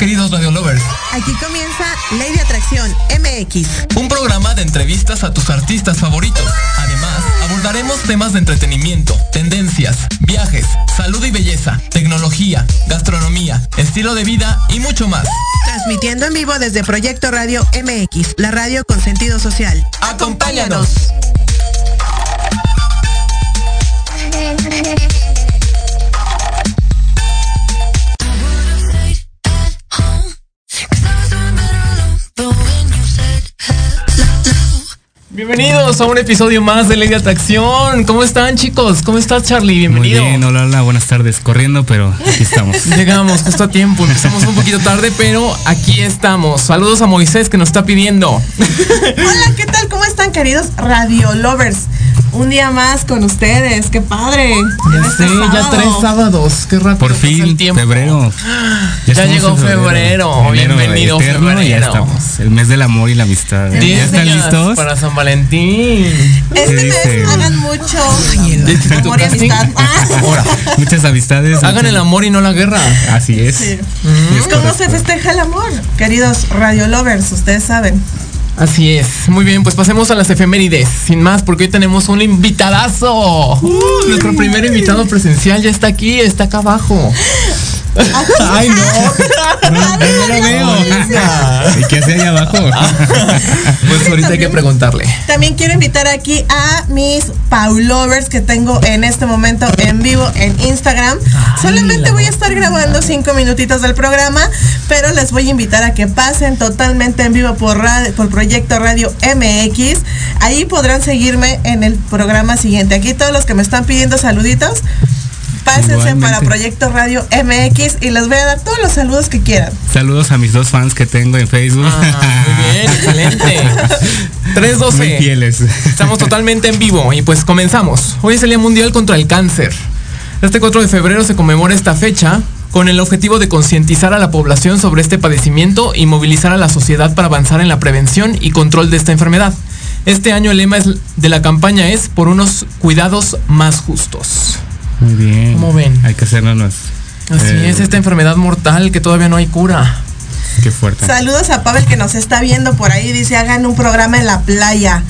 queridos Radio Lovers. Aquí comienza Ley de Atracción MX. Un programa de entrevistas a tus artistas favoritos. Además, abordaremos temas de entretenimiento, tendencias, viajes, salud y belleza, tecnología, gastronomía, estilo de vida y mucho más. Transmitiendo en vivo desde Proyecto Radio MX, la radio con sentido social. ¡Acompáñanos! Bienvenidos a un episodio más de Ley de Atracción. ¿Cómo están, chicos? ¿Cómo estás, Charlie? Bienvenido. Muy bien, hola, hola, buenas tardes. Corriendo, pero aquí estamos. Llegamos justo a tiempo. Empezamos un poquito tarde, pero aquí estamos. Saludos a Moisés que nos está pidiendo. Hola, ¿qué tal? ¿Cómo están, queridos Radio Lovers? Un día más con ustedes, qué padre. Ya sé, ya tres sábados, qué rápido. Por fin, febrero. Ya, llegó febrero. Bienvenido febrero. Ya estamos. El mes del amor y la amistad. ¿Ya están listos? Para San Valentín. Este mes hagan mucho amor y amistad. Muchas amistades. Hagan el amor y no la guerra. Así es. Mm. ¿Cómo se festeja el amor? Queridos Radio Lovers, ustedes saben. Así es. Muy bien, pues pasemos a las efemérides. Sin más, porque hoy tenemos un invitadazo. nuestro primer invitado presencial ya está aquí, está acá abajo. Ay, no. No, lo veo. ¿Y qué hace ahí abajo? pues ahorita hay que preguntarle. También quiero invitar aquí a mis Paulovers que tengo en este momento en vivo en Instagram. Solamente voy a estar grabando cinco minutitos del programa, pero les voy a invitar a que pasen totalmente en vivo por, por Proyecto Radio MX. Ahí podrán seguirme en el programa siguiente. Aquí todos los que me están pidiendo saluditos pásense para Proyecto Radio MX y les voy a dar todos los saludos que quieran. Saludos a mis dos fans que tengo en Facebook. Ah, muy bien, excelente. 312. Muy fieles. Estamos totalmente en vivo y pues comenzamos. Hoy es el Día Mundial contra el Cáncer. Este 4 de febrero se conmemora esta fecha con el objetivo de concientizar a la población sobre este padecimiento y movilizar a la sociedad para avanzar en la prevención y control de esta enfermedad. Este año el lema de la campaña es por unos cuidados más justos. Muy bien. ¿Cómo ven? Hay que hacernos. Así eh, es, esta enfermedad mortal que todavía no hay cura. Qué fuerte. Saludos a Pavel que nos está viendo por ahí. Dice, hagan un programa en la playa.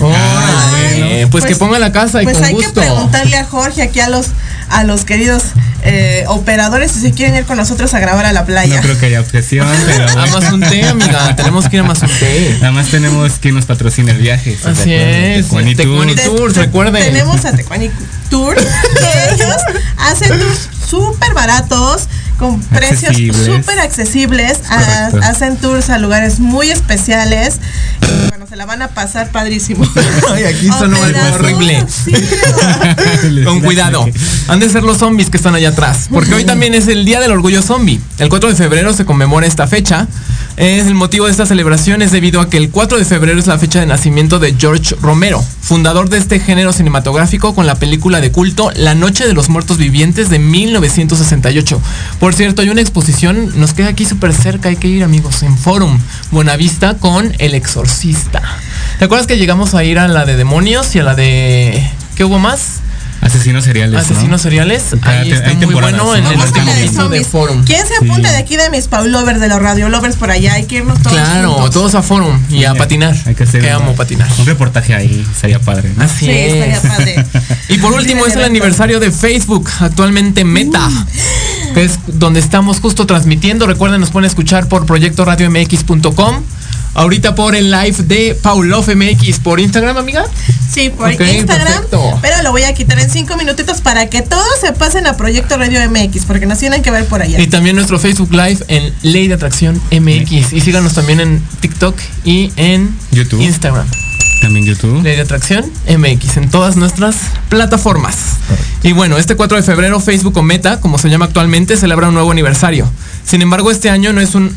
Ah, pues, pues, que pues, ponga la casa y pues hay que preguntarle a Jorge aquí a los a los queridos eh, operadores si se quieren ir con nosotros a grabar a la playa. No creo que haya objeción, pero. A té, amiga. Tenemos que ir a té. Además tenemos que nos patrocina el viaje. Así es. Tecuani Tours, recuerden. Tenemos a Tecuani Tours, que ellos hacen tours súper baratos con precios súper accesibles, hacen tours a lugares muy especiales. Y bueno, se la van a pasar padrísimo. Ay, aquí sonó algo horrible. con cuidado. Han de ser los zombies que están allá atrás. Porque hoy también es el Día del Orgullo Zombie. El 4 de febrero se conmemora esta fecha. Es el motivo de esta celebración es debido a que el 4 de febrero es la fecha de nacimiento de George Romero, fundador de este género cinematográfico con la película de culto La Noche de los Muertos Vivientes de 1968. Por cierto, hay una exposición, nos queda aquí súper cerca, hay que ir amigos, en Forum, Buenavista con El Exorcista. ¿Te acuerdas que llegamos a ir a la de demonios y a la de... ¿Qué hubo más? Asesinos seriales. Asesinos seriales. Ahí está muy bueno en el último piso de Forum. ¿Quién se apunta de aquí de mis Paulovers, de los Radio Lovers por allá? Hay que irnos todos. Claro, todos a Forum y a patinar. Hay que hacer. Que amo patinar. Un reportaje ahí sería padre. Así sí, es. Estaría padre. y por último es el aniversario de Facebook, actualmente Meta. Que es donde estamos justo transmitiendo. Recuerden, nos pueden escuchar por proyectoradiomx.com. Ahorita por el live de Paulof MX por Instagram, amiga. Sí, por Instagram. Pero lo voy a quitar en cinco minutitos para que todos se pasen a Proyecto Radio MX, porque nos tienen que ver por allá. Y también nuestro Facebook Live en Ley de Atracción MX. Y síganos también en TikTok y en YouTube. Instagram. También YouTube. Ley de Atracción MX en todas nuestras plataformas. Y bueno, este 4 de febrero Facebook o Meta, como se llama actualmente, celebra un nuevo aniversario. Sin embargo, este año no es un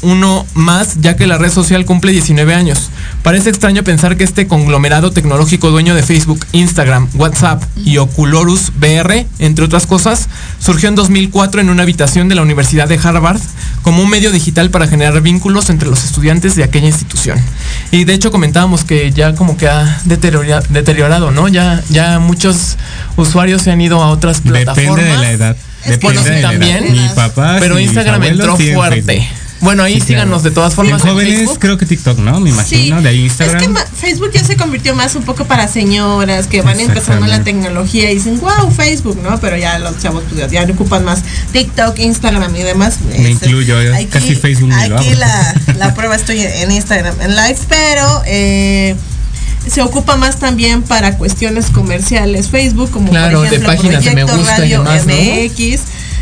uno más ya que la red social cumple 19 años. Parece extraño pensar que este conglomerado tecnológico dueño de Facebook, Instagram, WhatsApp y Oculorus VR, entre otras cosas, surgió en 2004 en una habitación de la Universidad de Harvard como un medio digital para generar vínculos entre los estudiantes de aquella institución. Y de hecho comentábamos que ya como que ha deteriorado, ¿no? Ya, ya muchos usuarios se han ido a otras plataformas. Depende de la edad. Depende de también. Mi papá. Pero Instagram entró fuerte. Bueno, ahí síganos de todas formas. En jóvenes, creo que TikTok, ¿no? Me imagino, de ahí Instagram. Es que Facebook ya se convirtió más un poco para señoras que van empezando la tecnología y dicen, wow, Facebook, ¿no? Pero ya los chavos pues, ya ocupan más TikTok, Instagram y demás. Me este, incluyo, casi Facebook. Aquí la, la prueba estoy en Instagram, en live, pero... Eh, se ocupa más también para cuestiones comerciales Facebook, como claro, por ejemplo, de páginas de me gusta Radio MX,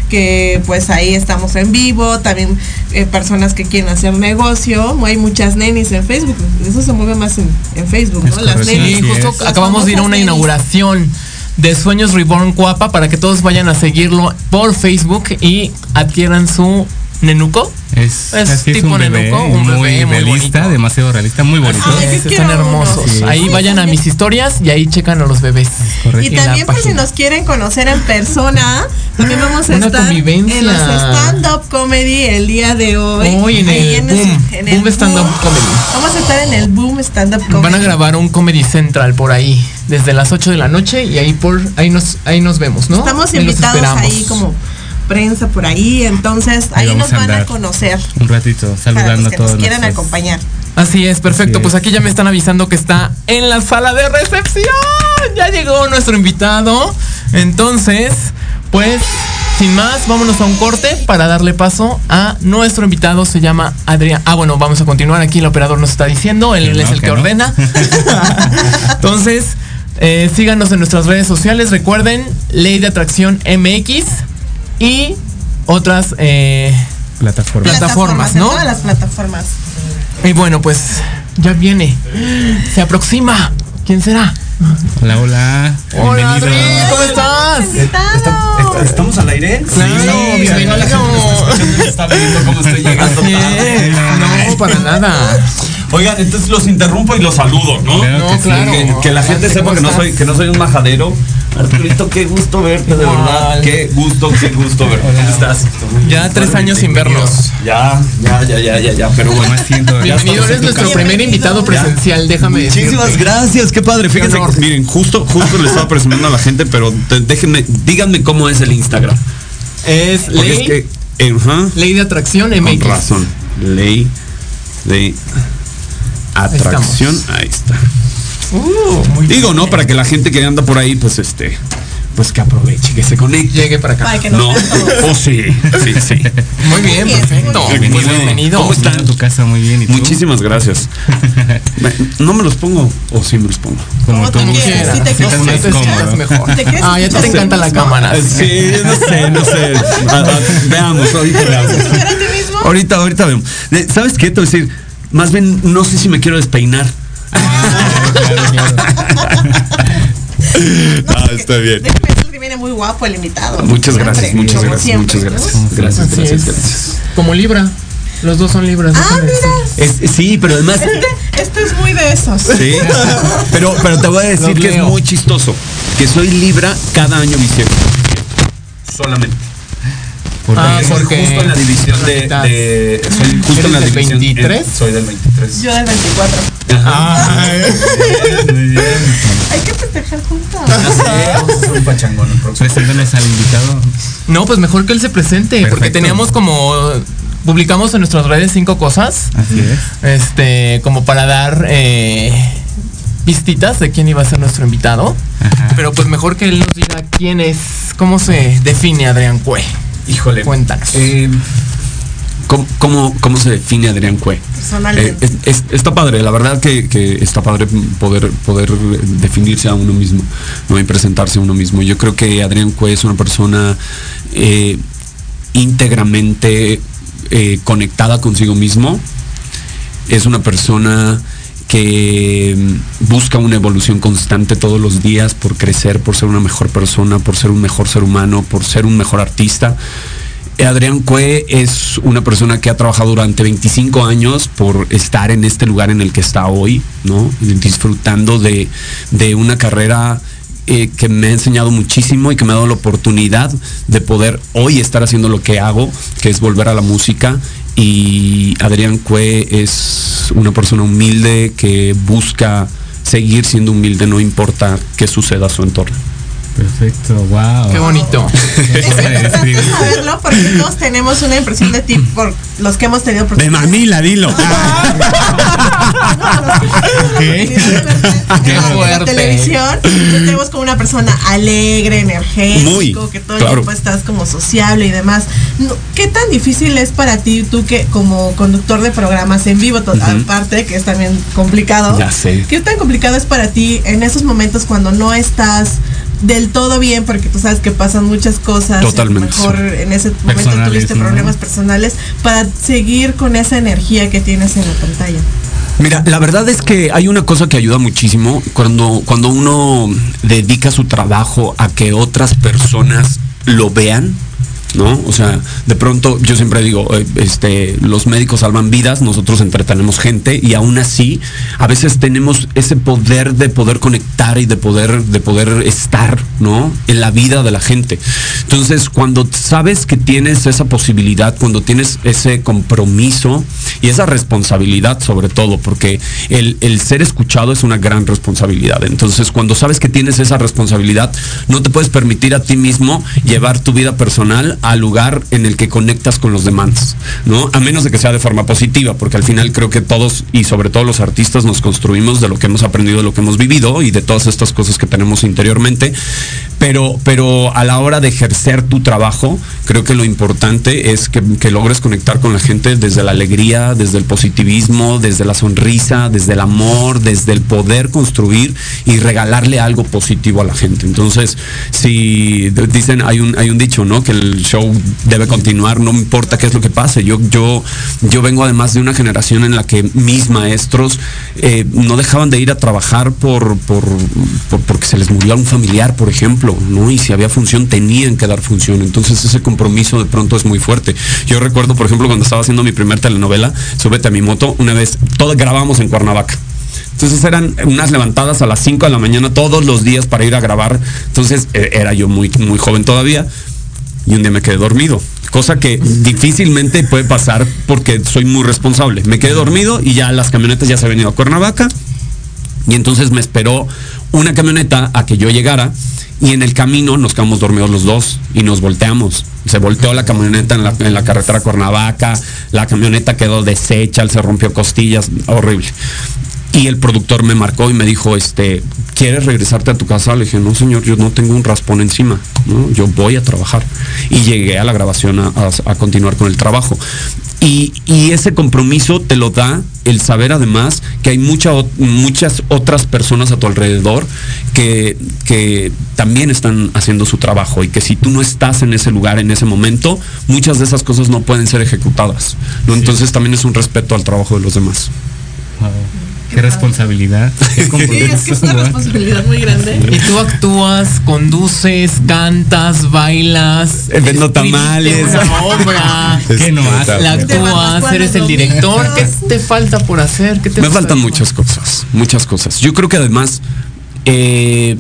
que pues ahí estamos en vivo, también eh, personas que quieren hacer negocio, hay muchas nenis en Facebook, eso se mueve más en, Facebook, ¿no? Las nenis. justo acabamos de ir a una inauguración de Sueños Reborn Cuapa para que todos vayan a seguirlo por Facebook y adquieran su Nenuco. Es, tipo un Nenuco, un bebé muy, realista, demasiado realista, muy bonito. Están hermosos. Ahí vayan a mis historias y ahí checan a los bebés. Y también por si nos quieren conocer en persona, también vamos a estar en los stand-up comedy el día de hoy. Hoy en el, boom, stand-up comedy. Vamos a estar en el Boom stand-up comedy. Van a grabar un Comedy Central por ahí, desde las 8 de la noche y ahí por ahí nos ahí nos vemos, ¿no? Estamos invitados ahí como prensa por ahí, entonces ahí, nos van a, conocer. Un ratito, saludando a todos. Nos quieren acompañar. Así es, perfecto. Pues aquí ya me están avisando que está en la sala de recepción. Ya llegó nuestro invitado. Entonces, pues, sin más, vámonos a un corte para darle paso a nuestro invitado. Se llama Adrián. Ah, bueno, vamos a continuar aquí. El operador nos está diciendo. Él, es el que, ordena. Entonces, eh, síganos en nuestras redes sociales. Recuerden, Ley de Atracción MX y otras eh, plataformas. plataformas, ¿no? Todas las plataformas. Y bueno, pues ya viene. Se aproxima. ¿Quién será? Hola, hola. Hola, Adri, ¿cómo estás? ¿Estamos al aire? Claro, bienvenido. Está viendo cómo estoy llegando. No, para nada. Oigan, entonces los interrumpo y los saludo, ¿no? No, claro. Que, la gente sepa que no soy que no soy un majadero. Arturito, qué gusto verte, de verdad. Qué gusto, qué gusto verte. ¿Cómo estás? Ya tres años sin vernos. Ya, ya, ya, ya, ya, ya. Pero bueno, siento. Bienvenido, eres nuestro primer invitado presencial, déjame Muchísimas gracias, qué padre. Fíjense, miren, justo, justo le estaba presumiendo a la gente, pero déjenme, díganme cómo es el Instagram. Es ley, ley de atracción MX. Con razón. Ley de atracción. Ahí, está. Uh, Digo, ¿no? Para que la gente que anda por ahí, pues este, pues que aproveche, que se conecte. Llegue para acá. no, oh sí, sí, sí. Muy bien, perfecto. Bienvenido. bienvenido. ¿Cómo están? En tu casa muy bien. ¿y Muchísimas gracias. no me los pongo o sí me los pongo. Como tú quieras. Si te quieres, mejor. Ah, ya te, encanta la cámara. Sí, no sé, no sé. veamos, ahorita veamos. Ahorita, ahorita vemos. ¿Sabes qué? Te voy a decir, más bien no sé si me quiero despeinar. ah, está bien. Viene muy guapo el invitado. Muchas gracias, muchas gracias, muchas gracias. Gracias, gracias, gracias. Como Libra. Los dos son libras. Ah, mira. sí, pero además. Este, este, es muy de esos. Sí. Pero, pero te voy a decir que es muy chistoso. Que soy libra cada año bisiesto. Solamente. Ah, porque justo en la división de, de soy justo en la división 23? soy del 23. Yo del 24. Ah, muy bien. Hay que festejar juntos. un pachangón. Preséntanos al invitado. No, pues mejor que él se presente, porque teníamos como publicamos en nuestras redes cinco cosas. Así es. Este, como para dar eh, pistitas de quién iba a ser nuestro invitado. Pero pues mejor que él nos diga quién es, cómo se define Adrián Cue. Híjole. Cuéntanos. Eh, ¿Cómo, cómo, se define Adrián Cue? Personalmente. Eh, está padre, la verdad que, está padre poder, poder definirse a uno mismo ¿no? y presentarse a uno mismo. Yo creo que Adrián Cue es una persona eh, íntegramente eh, conectada consigo mismo. Es una persona que mm, busca una evolución constante todos los días por crecer, por ser una mejor persona, por ser un mejor ser humano, por ser un mejor artista. Adrián Cue es una persona que ha trabajado durante 25 años por estar en este lugar en el que está hoy, ¿no? Disfrutando de, una carrera eh, que me ha enseñado muchísimo y que me ha dado la oportunidad de poder hoy estar haciendo lo que hago, que es volver a la música. Y Adrián Cue es una persona humilde que busca seguir siendo humilde, no importa qué suceda a su entorno. Perfecto, wow. Qué bonito. Es saberlo porque todos tenemos una impresión de ti por los que hemos tenido De mamila, dilo. ¿Qué? La televisión, tenemos como una persona alegre, energético, que todo el tiempo estás como sociable y demás. ¿Qué tan difícil es para ti, tú que como conductor de programas en vivo, total parte, que es también complicado? Ya sé. ¿Qué tan complicado es para ti en esos momentos cuando no estás del todo bien porque tú sabes que pasan muchas cosas. Totalmente. mejor en ese momento tuviste problemas personales para seguir con esa energía que tienes en la pantalla. Mira, la verdad es que hay una cosa que ayuda muchísimo cuando, cuando uno dedica su trabajo a que otras personas lo vean ¿no? O sea, de pronto yo siempre digo, eh, este, los médicos salvan vidas, nosotros entretenemos gente y aún así a veces tenemos ese poder de poder conectar y de poder, de poder estar, ¿no? En la vida de la gente. Entonces, cuando sabes que tienes esa posibilidad, cuando tienes ese compromiso y esa responsabilidad sobre todo, porque el, el ser escuchado es una gran responsabilidad. Entonces, cuando sabes que tienes esa responsabilidad, no te puedes permitir a ti mismo llevar tu vida personal al lugar en el que conectas con los demás, ¿no? A menos de que sea de forma positiva, porque al final creo que todos y sobre todo los artistas nos construimos de lo que hemos aprendido, de lo que hemos vivido y de todas estas cosas que tenemos interiormente, pero, pero a la hora de ejercer tu trabajo, creo que lo importante es que, logres conectar con la gente desde la alegría, desde el positivismo, desde la sonrisa, desde el amor, desde el poder construir y regalarle algo positivo a la gente. Entonces, si dicen, hay un, hay un dicho, ¿no? Que el show debe continuar, no importa qué es lo que pase. Yo, yo, yo vengo además de una generación en la que mis maestros eh, no dejaban de ir a trabajar por, por, porque se les murió a un familiar, por ejemplo, ¿no? Y si había función, tenían que dar función. Entonces ese compromiso de pronto es muy fuerte. Yo recuerdo, por ejemplo, cuando estaba haciendo mi primer telenovela, Súbete a mi moto, una vez, todos grabamos en Cuernavaca. Entonces eran unas levantadas a las 5 de la mañana todos los días para ir a grabar. Entonces e, era yo muy, muy joven todavía y un día me quedé dormido. Cosa que difícilmente puede pasar porque soy muy responsable. Me quedé dormido y ya las camionetas ya se han venido a Cuernavaca. Y entonces me esperó una camioneta a que yo llegara y en el camino nos quedamos dormidos los dos y nos volteamos. Se volteó la camioneta en la, carretera Cuernavaca, la camioneta quedó deshecha, se rompió costillas, horrible. Y el productor me marcó y me dijo, este, ¿quieres regresarte a tu casa? Le dije, no señor, yo no tengo un raspón encima, ¿no? yo voy a trabajar. Y llegué a la grabación a, continuar con el trabajo. Y, ese compromiso te lo da el saber además que hay muchas otras personas a tu alrededor que, que también están haciendo su trabajo y que si tú no estás en ese lugar en ese momento, muchas de esas cosas no pueden ser ejecutadas. ¿no? Entonces también es un respeto al trabajo de los demás. Qué responsabilidad. sí, es que es una responsabilidad muy grande. Y tú actúas, conduces, cantas, bailas. Eh, vendo tamales. Una obra. ¿Qué no haces? La actúas, eres el director. ¿Qué te falta por hacer? ¿Qué te Me faltan muchas cosas, muchas cosas. Yo creo que además, eh,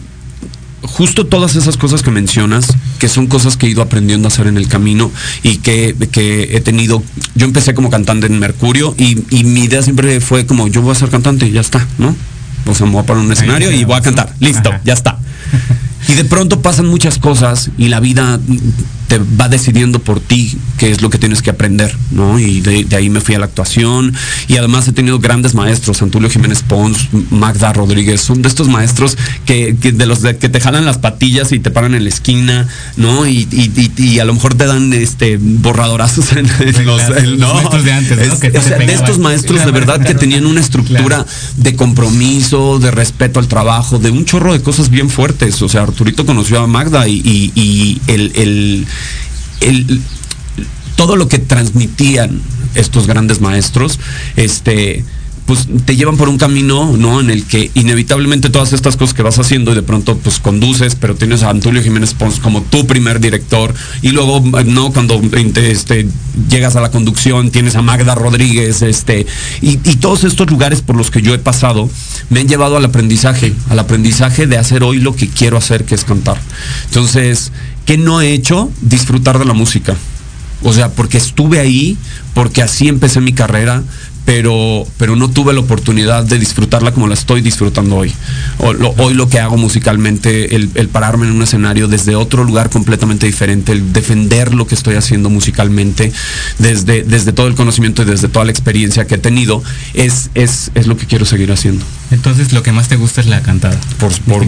justo todas esas cosas que mencionas, que son cosas que he ido aprendiendo a hacer en el camino y que, he tenido, yo empecé como cantante en Mercurio y, mi idea siempre fue como, yo voy a ser cantante y ya está, ¿no? O sea, me voy a poner un escenario y voy a cantar, listo, ya está. Y de pronto pasan muchas cosas y la vida te va decidiendo por ti qué es lo que tienes que aprender, ¿no? Y de, ahí me fui a la actuación y además he tenido grandes maestros, Antulio Jiménez Pons, Magda Rodríguez, son de estos maestros que, de los que te jalan las patillas y te paran en la esquina, ¿no? Y, a lo mejor te dan este borradorazos en, los, maestros de antes, de estos maestros de verdad que tenían una estructura de compromiso, de respeto al trabajo, de un chorro de cosas bien fuertes. O sea, Arturito conoció a Magda y, el, todo lo que transmitían estos grandes maestros, este, pues te llevan por un camino, ¿no? En el que inevitablemente todas estas cosas que vas haciendo y de pronto pues conduces, pero tienes a Antonio Jiménez Pons como tu primer director y luego, ¿no? Cuando este, llegas a la conducción tienes a Magda Rodríguez, este, y, y todos estos lugares por los que yo he pasado me han llevado al aprendizaje, al aprendizaje de hacer hoy lo que quiero hacer, que es cantar. Entonces, ¿qué no he hecho? Disfrutar de la música. O sea, porque estuve ahí, porque así empecé mi carrera, pero, pero no tuve la oportunidad de disfrutarla como la estoy disfrutando hoy. hoy lo que hago musicalmente, el, pararme en un escenario desde otro lugar completamente diferente, el defender lo que estoy haciendo musicalmente, desde, desde todo el conocimiento y desde toda la experiencia que he tenido, es, es, es lo que quiero seguir haciendo. Entonces lo que más te gusta es la cantada. Por, por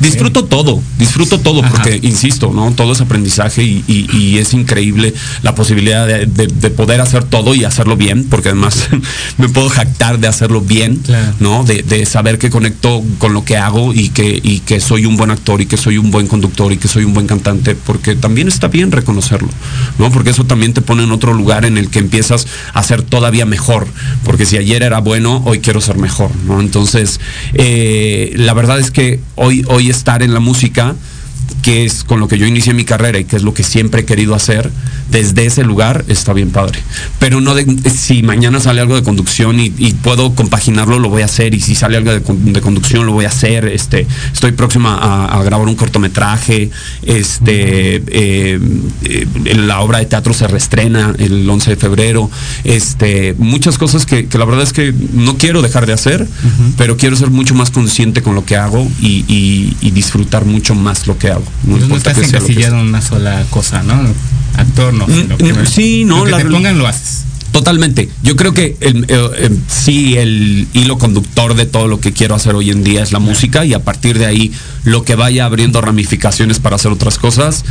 Disfruto todo, disfruto todo, porque, insisto, ¿no? Todo es aprendizaje y, es increíble la posibilidad de, de poder hacer todo y hacerlo bien, porque además me puedo jactar de hacerlo bien, ¿no? De, saber que conecto con lo que hago y que, y que soy un buen actor y que soy un buen conductor y que soy un buen cantante, porque también está bien reconocerlo, ¿no? Porque eso también te pone en otro lugar en el que empiezas a ser todavía mejor, porque si ayer era bueno, hoy quiero ser mejor, ¿no? Entonces, eh, la verdad es que hoy, hoy estar en la música, que es con lo que yo inicié mi carrera y que es lo que siempre he querido hacer, desde ese lugar está bien padre. Pero no de, si mañana sale algo de conducción y, puedo compaginarlo, lo voy a hacer. Y si sale algo de, conducción, lo voy a hacer. Este, estoy próxima a, grabar un cortometraje. Este, eh, eh, la obra de teatro se reestrena el 11 de febrero. Este, muchas cosas que, la verdad es que no quiero dejar de hacer, pero quiero ser mucho más consciente con lo que hago y, disfrutar mucho más lo que hago. No, importa estás encasillado en una sola cosa, ¿no? actor, no. Mm, sí, no. Lo que te pongan lo haces. Totalmente. Yo creo que el, eh, eh, sí, el hilo conductor de todo lo que quiero hacer hoy en día es la música y a partir de ahí lo que vaya abriendo ramificaciones para hacer otras cosas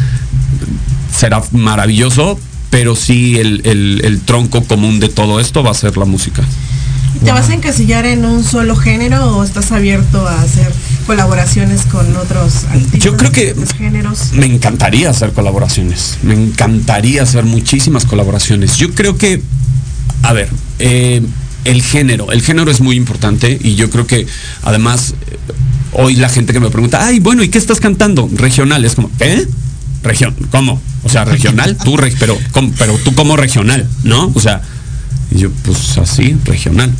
será maravilloso, pero sí el tronco común de todo esto va a ser la música. ¿Te vas a encasillar en un solo género o estás abierto a hacer colaboraciones con otros artistas? Yo creo que géneros? me encantaría hacer colaboraciones. Me encantaría hacer muchísimas colaboraciones. Yo creo que, a ver, eh, el género, el género es muy importante y yo creo que además eh, hoy la gente que me pregunta, ay, bueno, ¿y qué estás cantando? Regional, es como, ¿qué? Región, ¿cómo? O sea, regional, tú, pero, pero tú como regional, ¿no? O sea, y yo, pues así, regional.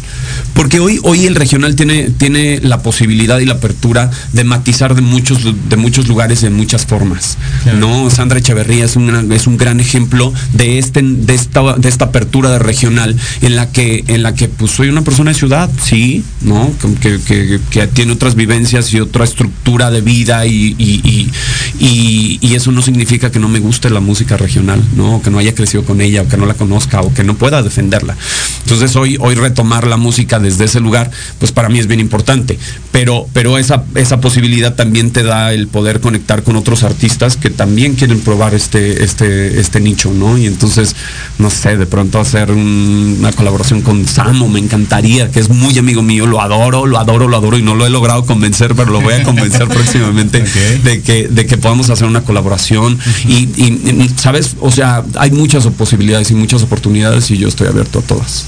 Porque hoy, hoy el regional tiene, tiene la posibilidad y la apertura de matizar de muchos, de muchos lugares en muchas formas. ¿no? Sandra Echeverría es un, es un gran ejemplo de, este, de, esta, de esta apertura de regional en la que, en la que pues soy una persona de ciudad, sí, ¿no? Que, tiene otras vivencias y otra estructura de vida y, y, eso no significa que no me guste la música regional, ¿no? que no haya crecido con ella, o que no la conozca, o que no pueda defenderla. Entonces hoy, hoy retomar la música desde ese lugar, pues para mí es bien importante. Pero, pero esa, esa posibilidad también te da el poder conectar con otros artistas que también quieren probar este, este, este nicho, ¿no? Y entonces, no sé, de pronto hacer una colaboración con Samo, me encantaría, que es muy amigo mío, lo adoro, lo adoro, lo adoro y no lo he logrado convencer, pero lo voy a convencer próximamente de, que, de que podamos hacer una colaboración. y, y, ¿sabes? O sea, hay muchas posibilidades y muchas oportunidades y yo estoy abierto a todas.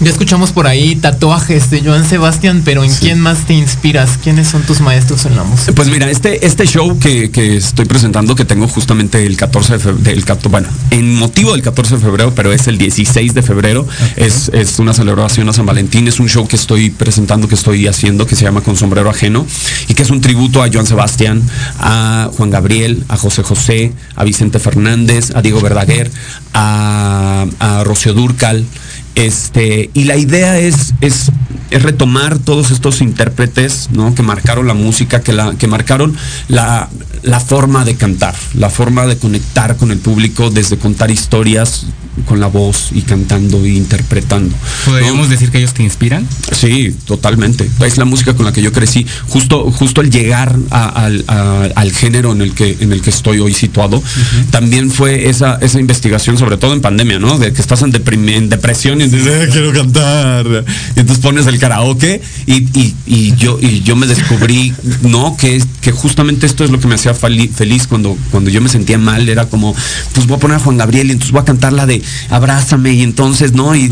Ya escuchamos por ahí tatuajes de Joan Sebastián, pero ¿en quién más te inspiras? ¿Quiénes son tus maestros en la música? Pues mira, este, este show que, estoy presentando, que tengo justamente el 14 de febrero, bueno, en motivo del 14 de febrero, pero es el 16 de febrero, es, es una celebración a San Valentín, es un show que estoy presentando, que estoy haciendo, que se llama Con Sombrero Ajeno, y que es un tributo a Joan Sebastián, a Juan Gabriel, a José José, a Vicente Fernández, a Diego Verdaguer, a, a Rocío Durcal, Este, y la idea es, es, retomar todos estos intérpretes, ¿no? Que marcaron la música, que, la, que marcaron la, la forma de cantar, la forma de conectar con el público desde contar historias con la voz y cantando e interpretando. ¿Podríamos decir que ellos te inspiran? Sí, totalmente. Es la música con la que yo crecí. Justo, justo al llegar al género en el que, en el que estoy hoy situado, también fue esa, esa investigación, sobre todo en pandemia, ¿no? De que estás en, depresión y dices, eh, quiero cantar. Y entonces pones el karaoke y, yo, y yo me descubrí, ¿no? Que, que justamente esto es lo que me hacía feliz cuando, cuando yo me sentía mal. Era como, pues voy a poner a Juan Gabriel y entonces voy a cantar la de abrázame y entonces, ¿no? Y,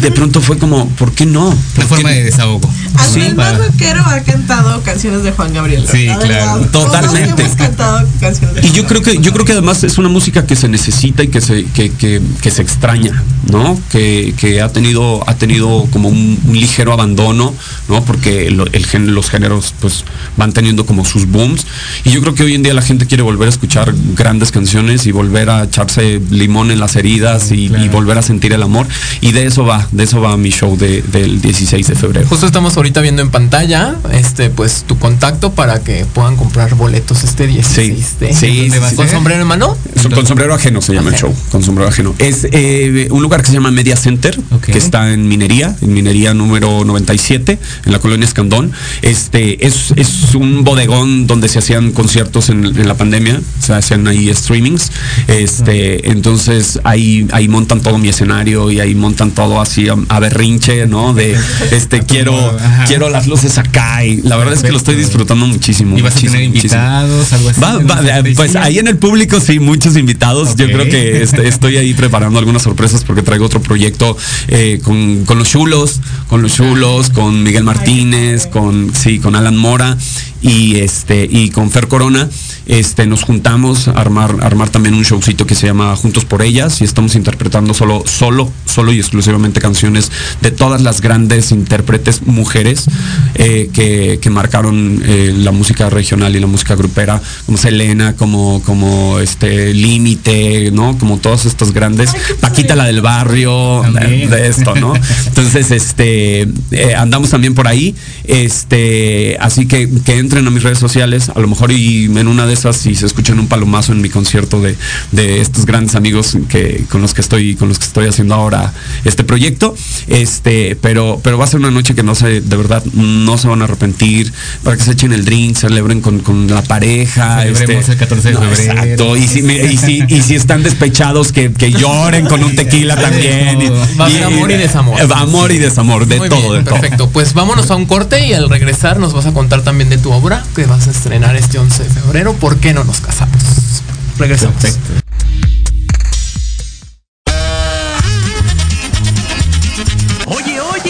de pronto fue como, ¿por qué no? Una forma de desahogo. Hasta el más rockero ha cantado canciones de Juan Gabriel. Sí, claro. Totalmente. y yo creo que, yo creo que además es una música que se necesita y que se, que, que, que se extraña, ¿no? Que, que, ha tenido, ha tenido como un, ligero abandono, ¿no? Porque el, los géneros pues van teniendo como sus booms. Y yo creo que hoy en día la gente quiere volver a escuchar grandes canciones y volver a echarse limón en las heridas y, volver a sentir el amor. Y de eso va, de eso va mi show del 16 de febrero. Justo estamos ahorita viendo en pantalla, este, pues tu contacto para que puedan comprar boletos este 16 sí, ¿Con sombrero en mano? Con sombrero ajeno se llama el show, con sombrero ajeno. Es eh, un lugar que se llama Media Center, que está en Minería, en Minería número 97, en la colonia Escandón. Este, es, es un bodegón donde se hacían conciertos en, la pandemia, se hacían ahí streamings. Este, entonces ahí ahí montan todo mi escenario y ahí montan todo así a, berrinche, ¿no? De este quiero, quiero las luces acá y la verdad es que lo estoy disfrutando muchísimo. ¿Y vas a tener invitados, algo así? pues ahí en el público sí, muchos invitados. Yo creo que este, estoy ahí preparando algunas sorpresas porque traigo otro proyecto eh, con, con, los chulos, con los chulos, con Miguel Martínez, con sí, con Alan Mora y este y con Fer Corona este nos juntamos a armar armar también un showcito que se llama Juntos por ellas y estamos interpretando solo solo solo y exclusivamente canciones de todas las grandes intérpretes mujeres eh, que, que, marcaron eh, la música regional y la música grupera como Selena como como este Límite no como todas estas grandes. Paquita la del barrio de, esto no entonces este eh, andamos también por ahí este así que que entren a mis redes sociales, a lo mejor y en una de esas si se escuchan un palomazo en mi concierto de, de estos grandes amigos que, con los que estoy, con los que estoy haciendo ahora este proyecto. Este, pero, pero va a ser una noche que no se, de verdad, no se van a arrepentir, para que se echen el drink, celebren con, con la pareja. Celebremos este, el 14 de febrero. Exacto. Y si, y si, y si están despechados, que, que lloren con un tequila también. Va a amor y desamor. Amor y desamor, de todo, de perfecto. Pues vámonos a un corte y al regresar nos vas a contar también de tu obra que vas a estrenar este 11 de febrero. ¿Por qué no nos casamos? Regresamos. Oye,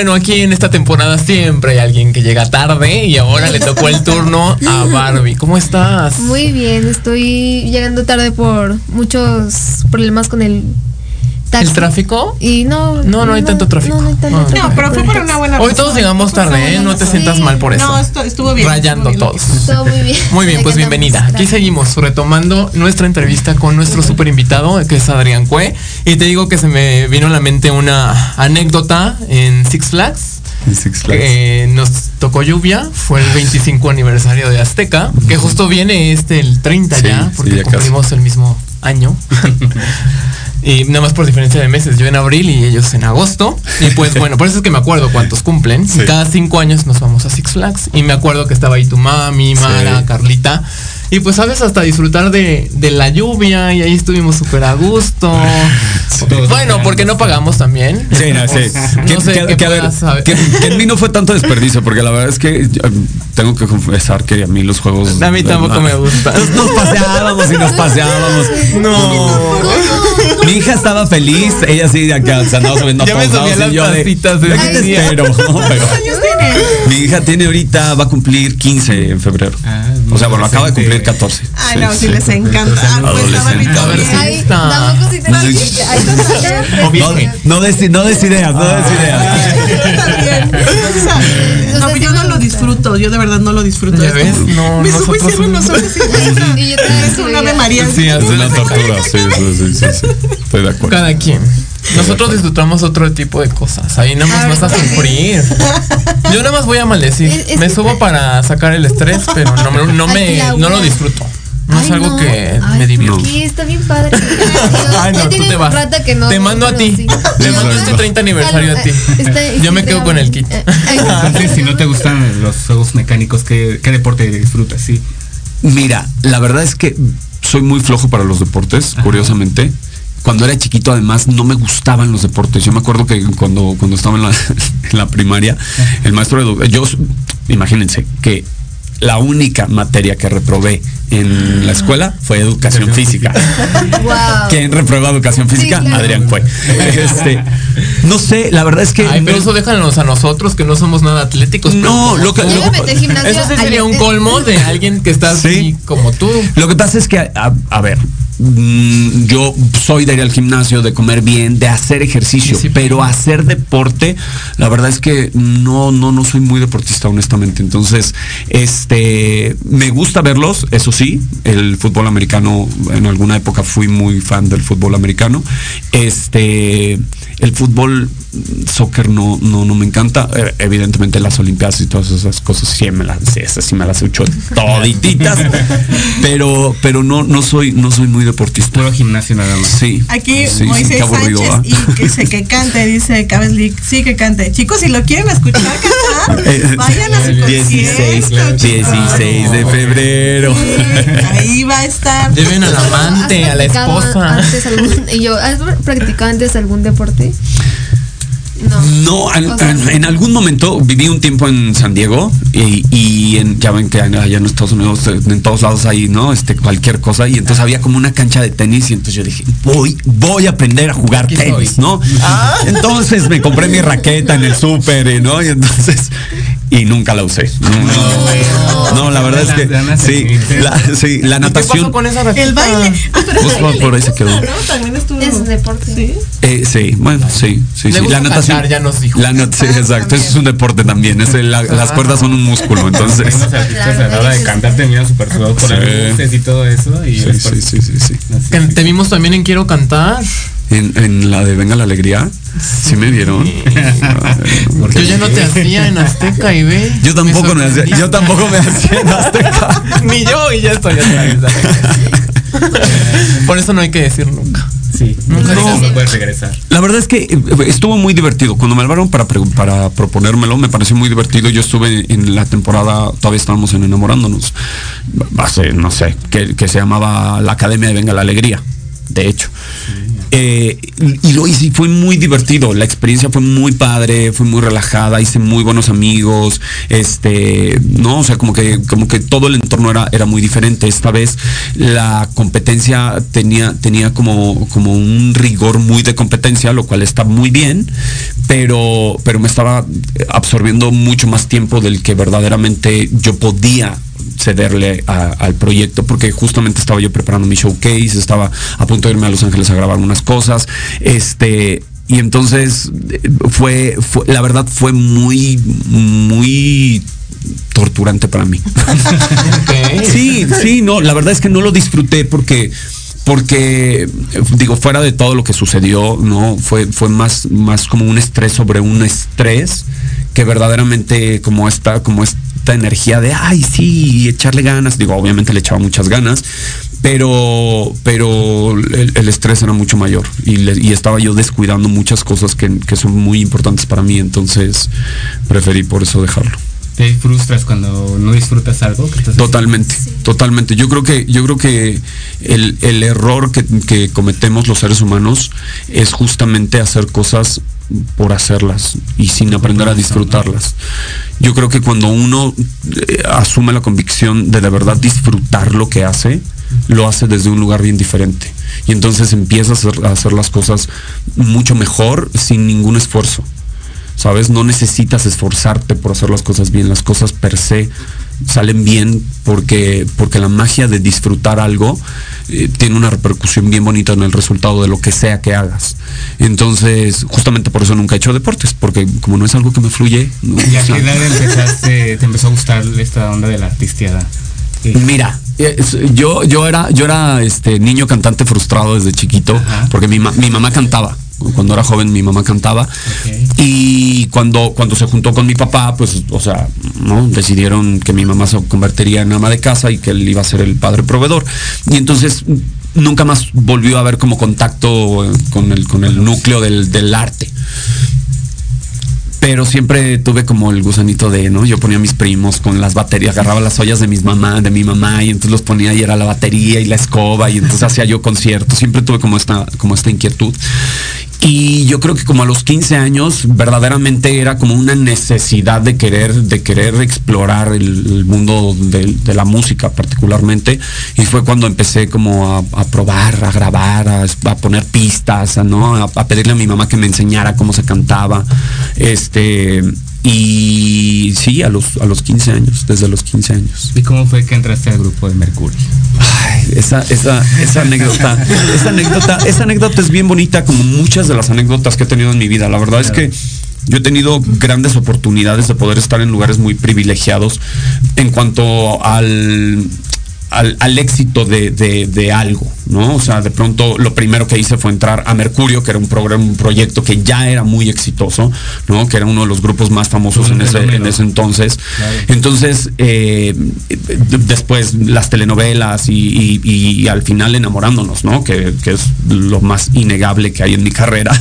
Bueno, aquí en esta temporada siempre hay alguien que llega tarde y ahora le tocó el turno a Barbie. ¿Cómo estás? Muy bien, estoy llegando tarde por muchos problemas con el. ¿El tráfico? Y no. No, no hay tanto tráfico. No, no hay tanto Ah. tráfico. No, pero fue por una buena Hoy todos llegamos tarde, ¿eh? No te sientas mal por eso. No, esto- estuvo bien. Rayando estuvo todos. Todo muy bien. Muy bien, pues bienvenida. Aquí seguimos retomando nuestra entrevista con nuestro super invitado, que es Adrián Cue. Y te digo que se me vino a la mente una anécdota en Six Flags. Six que nos tocó lluvia, fue el 25 aniversario de Azteca, que justo viene este el 30 Sí, ya, sí, porque ya casi. cumplimos el mismo año. y nada más por diferencia de meses, yo en abril y ellos en agosto. Y pues bueno, por eso es que me acuerdo cuántos cumplen. Sí. Cada cinco años nos vamos a Six Flags. Y me acuerdo que estaba ahí tu mami, Mara, Sí. Carlita. Y pues sabes hasta disfrutar de, de la lluvia y ahí estuvimos súper a gusto. Bueno, porque no pagamos también. Sí, no, sí. Que, No sé que- qué que a ver, que- que en mí no fue tanto desperdicio, porque la verdad es que yo, eh, tengo que confesar que a mí los juegos. A mí tampoco me gusta. Nos, paseábamos y nos paseábamos. No. Mi hija estaba feliz, ella sí de acá se andaba subiendo a Ya me todos subí a lados, y las yo de, de "¿De qué ese te día?" espero? ¿Cuántos años tiene? mi hija tiene ahorita, va a cumplir 15 en febrero. Ah, o sea, bueno, acaba de cumplir adolescente. 14. Ay, Sí, no, sí, sí. les encanta. Ah, pues la te O No, no des, no des ideas, no des ideas. No, yo no lo disfruto, yo de verdad no lo disfruto. ¿Ya Es ves? No, me subo y los ojos y Y yo también es un ave María. Sí, una es. tortura, sí, sí, sí, sí. Estoy de acuerdo. Cada quien. Nosotros disfrutamos otro tipo de cosas. Ahí nada más vas a sufrir. Yo nada más voy a maldecir. Es- es Me subo para sacar el estrés, pero no, me- no me, no lo disfruto. No es Ay, algo no. que Ay, me divierte. Sí, está bien padre. Ay, no, tú te vas. que no, Te mando a ti. sí. Te mando este 30 aniversario a ti. Está- Yo me quedo con el kit. eh, ay, Entonces, si no te gustan los juegos mecánicos, ¿qué, qué deporte disfrutas? Sí. Mira, la verdad es que soy muy flojo para los deportes, curiosamente. Cuando era chiquito, además, no me gustaban los deportes. Yo me acuerdo que cuando, cuando estaba en la, primaria, el maestro de edu- yo, imagínense que la única materia que reprobé en la escuela fue educación física. Wow. ¿Quién reprueba educación Sí, física? claro. Adrián fue. Este, no sé, la verdad es que Ay, pero no- eso déjanos a nosotros que no somos nada atléticos. No, lo que- lo- me metí al gimnasio. Eso sí sería un colmo de alguien que está así Sí. como tú. Lo que pasa es que, a, a ver, mm, yo soy de ir al gimnasio, de comer bien, de hacer ejercicio, pero hacer deporte, la verdad es que no, no, no soy muy deportista, honestamente. Entonces, este, me gusta verlos, eso sí, el fútbol americano, en alguna época fui muy fan del fútbol americano. Este, el fútbol, soccer no, no, no me encanta. Eh, Evidentemente las olimpiadas y todas esas cosas sí me las, sí, esas sí me las he hecho todititas. pero, pero no, no soy, no soy muy deportista. Puro gimnasio nada más. Sí. Aquí sí, Moisés qué aburrido, Sánchez y que dice que cante, dice Cabez League, sí que cante. Chicos, si lo quieren escuchar cantar, Eh, vayan a su 16, concierto, chicos. 16 de febrero. Sí, ahí va a estar. Lleven al ¿Has amante, a la esposa. Antes algún, y yo, ¿has practicado antes algún deporte? No. No, en, O sea, en- en algún momento viví un tiempo en San Diego y, y en- ya ven que allá en Estados Unidos en todos lados hay, ¿no? Este cualquier cosa y entonces había como una cancha de tenis y entonces yo dije, voy, voy a aprender a jugar Aquí tenis. ¿no? Entonces me compré mi raqueta en el súper, y, ¿no? Y entonces y nunca la usé. No, no, la verdad es que sí, la, sí, la ¿Qué pasó natación. con esa? El baile. Ah, Pues por- ahí se quedó. También estuvo. Es un deporte. Sí. Eh, sí, bueno, sí, sí, sí. La natación. ya nos dijo. La nat- sí, exacto. Eso es un deporte también. Es el- la- las cuerdas son un músculo, entonces. Unos artistas a la hora de cantar súper sudados por Sí. las luces y todo eso. Y Sí, sí, sí, sí, sí. Así, Que sí. Te vimos también en Quiero Cantar. En, en la de Venga la Alegría, sí me vieron. Yo ya no te hacía en Azteca y ve. Yo tampoco me hacía, yo tampoco me hacía en Azteca. Ni yo y ya estoy atrás. Por eso no hay que decir nunca. Sí, Nunca digas- no puedes regresar. La verdad es que eh, estuvo muy divertido. Cuando me hablaron para, pre- para proponérmelo, me pareció muy divertido. Yo estuve en la temporada, todavía estábamos en Enamorándonos, hace, no sé, que, que se llamaba La Academia de Venga la Alegría, de hecho. Eh, y lo hice y fue muy divertido. La experiencia fue muy padre, fue muy relajada, hice muy buenos amigos, este, no, o sea, como que, como que todo el entorno era, era muy diferente. Esta vez la competencia tenía, tenía como, como un rigor muy de competencia, lo cual está muy bien, pero, pero me estaba absorbiendo mucho más tiempo del que verdaderamente yo podía cederle al proyecto porque justamente estaba yo preparando mi showcase, estaba a punto de irme a Los Ángeles a grabar unas cosas, este, y entonces fue, fue la verdad fue muy, muy torturante para mí. sí, sí, no, la verdad es que no lo disfruté porque porque digo fuera de todo lo que sucedió no fue fue más más como un estrés sobre un estrés que verdaderamente como esta como esta energía de ay sí echarle ganas digo obviamente le echaba muchas ganas pero pero el, estrés era mucho mayor y, estaba yo descuidando muchas cosas que, que son muy importantes para mí entonces preferí por eso dejarlo te frustras cuando no disfrutas algo totalmente totalmente. Yo creo que yo creo que el, error que, cometemos los seres humanos es justamente hacer cosas por hacerlas y sin aprender a disfrutarlas. Yo creo que cuando uno eh, asume la convicción de de verdad disfrutar lo que hace lo hace desde un lugar bien diferente. Y entonces empieza a hacer las cosas mucho mejor sin ningún esfuerzo ¿sabes? No necesitas esforzarte por hacer las cosas bien, las cosas per se salen bien porque, porque la magia de disfrutar algo eh, tiene una repercusión bien bonita en el resultado de lo que sea que hagas. Entonces, justamente por eso nunca he hecho deportes, porque como no es algo que me fluye... ¿Y a qué edad empezaste, te empezó a gustar esta onda de la artistiada? Mira, eh, yo, yo era, yo era este niño cantante frustrado desde chiquito, porque mi, mi mamá cantaba cuando era joven mi mamá cantaba y cuando, cuando se juntó con mi papá, pues, o sea, decidieron que mi mamá se convertiría en ama de casa y que él iba a ser el padre proveedor. Y entonces nunca más volvió a haber como contacto con el, con el núcleo del, del arte pero siempre tuve como el gusanito de, ¿no? Yo ponía a mis primos con las baterías, agarraba las ollas de mis mamá, de mi mamá, y entonces los ponía y era la batería y la escoba, y entonces hacía yo conciertos. Siempre tuve como esta, como esta inquietud. Y yo creo que como a los 15 años verdaderamente era como una necesidad de querer, de querer explorar el, mundo de, la música particularmente. Y fue cuando empecé como a, probar, a grabar, a, poner pistas, ¿no? A, pedirle a mi mamá que me enseñara cómo se cantaba. Este, y sí, a los, a los 15 años, desde los 15 años. ¿Y cómo fue que entraste al grupo de Mercurio? esa, esa, esa anécdota, esa anécdota, esa anécdota es bien bonita como muchas de las anécdotas que he tenido en mi vida. La verdad es que yo he tenido grandes oportunidades de poder estar en lugares muy privilegiados en cuanto al, al, éxito de, algo, ¿no? O sea, de pronto lo primero que hice fue entrar a Mercurio, que era un programa, un proyecto que ya era muy exitoso, ¿no? Que era uno de los grupos más famosos en ese, en ese, entonces. Entonces, eh, después las telenovelas y, al final enamorándonos, ¿no? Que, es lo más innegable que hay en mi carrera.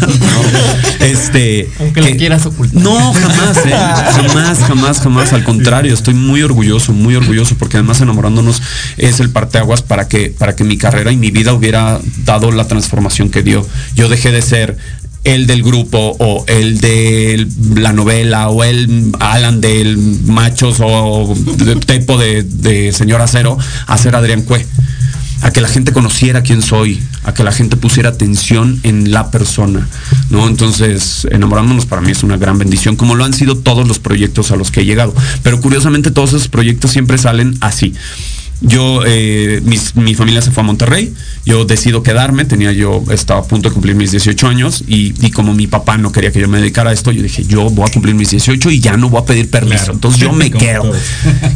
este, Aunque lo quieras ocultar. No, jamás, ¿eh? jamás, jamás, jamás. Al contrario, estoy muy orgulloso, muy orgulloso, porque además enamorándonos es el parteaguas para que, para que mi carrera y mi vida hubiera dado la transformación que dio. Yo dejé de ser el del grupo o el de la novela o el Alan del Machos o de Tepo de, de Señor Acero a ser Adrián Cue a que la gente conociera quién soy, a que la gente pusiera atención en la persona, ¿no? Entonces, enamorándonos para mí es una gran bendición, como lo han sido todos los proyectos a los que he llegado. Pero curiosamente todos esos proyectos siempre salen así. Yo, eh, mi familia se fue a Monterrey, yo decido quedarme, tenía yo, estaba a punto de cumplir mis 18 años y, como mi papá no quería que yo me dedicara a esto, yo dije, yo voy a cumplir mis 18 y ya no voy a pedir permiso. Entonces yo me quedo.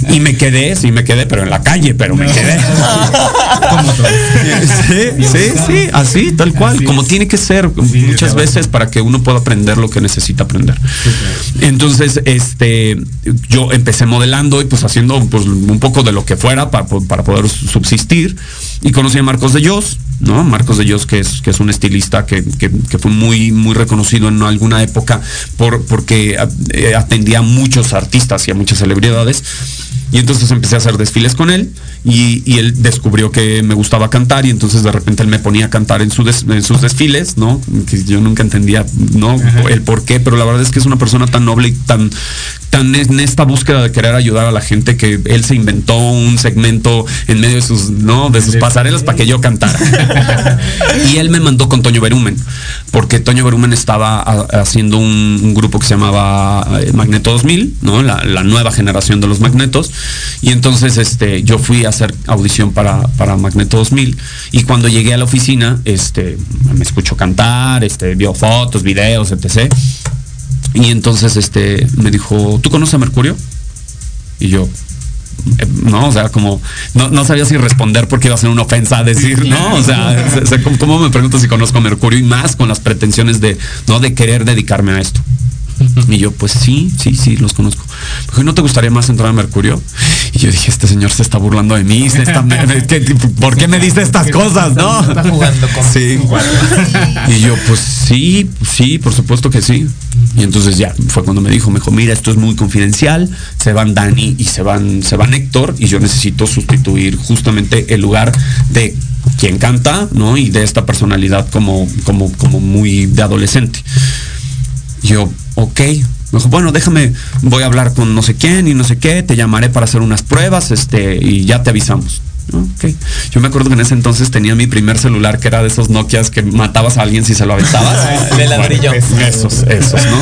Y me quedé, sí me quedé, pero en la calle, pero me quedé. sí, sí, sí, así, tal cual, como tiene que ser muchas veces para que uno pueda aprender lo que necesita aprender. Entonces, este, yo empecé modelando y pues haciendo pues, un poco de lo que fuera para para poder subsistir. Y conocí a Marcos de Dios, ¿no? Marcos de Dios, que es, que es un estilista que, fue muy, muy reconocido en alguna época por, porque eh, atendía a muchos artistas y a muchas celebridades. Y entonces empecé a hacer desfiles con él y, y él descubrió que me gustaba cantar y entonces de repente él me ponía a cantar en, su des- en sus desfiles, ¿no? Que yo nunca entendía, ¿no? El por qué, pero la verdad es que es una persona tan noble y tan, tan en esta búsqueda de querer ayudar a la gente que él se inventó un segmento en medio de sus, ¿no? De sus pasarelas para que yo cantara. y él me mandó con Toño Berumen, porque Toño Berumen estaba haciendo un, grupo que se llamaba eh, Magneto 2000, ¿no? La, nueva generación de los magnetos. Y entonces este, yo fui a hacer audición para, para Magneto 2000. Y cuando llegué a la oficina, este, me escuchó cantar, este, vio fotos, videos, etc. Y entonces este, me dijo, ¿tú conoces a Mercurio? Y yo, no, o sea, como no, no sabía si responder porque iba a ser una ofensa decir, ¿no? O sea, se- se- ¿cómo, me pregunto si conozco a Mercurio y más con las pretensiones de, ¿no? De querer dedicarme a esto. Y yo, pues sí, sí, sí, los conozco. Me dijo, ¿no te gustaría más entrar a Mercurio? Y yo dije, este señor se está burlando de mí, se está- me- me- ¿qué- ¿por qué me dice estas cosas, no? Está jugando con Sí. Y yo, pues sí, sí, por supuesto que sí. Y entonces ya fue cuando me dijo, me dijo, mira, esto es muy confidencial, se van Dani y se van, se van Héctor, y yo necesito sustituir justamente el lugar de quien canta, ¿no? Y de esta personalidad como, como, como muy de adolescente. Yo, ok. Me dijo, bueno, déjame, voy a hablar con no sé quién y no sé qué, te llamaré para hacer unas pruebas, este, y ya te avisamos. Ok. Yo me acuerdo que en ese entonces tenía mi primer celular que era de esos Nokias que matabas a alguien si se lo aventabas. De ladrillo. Esos, esos, ¿no?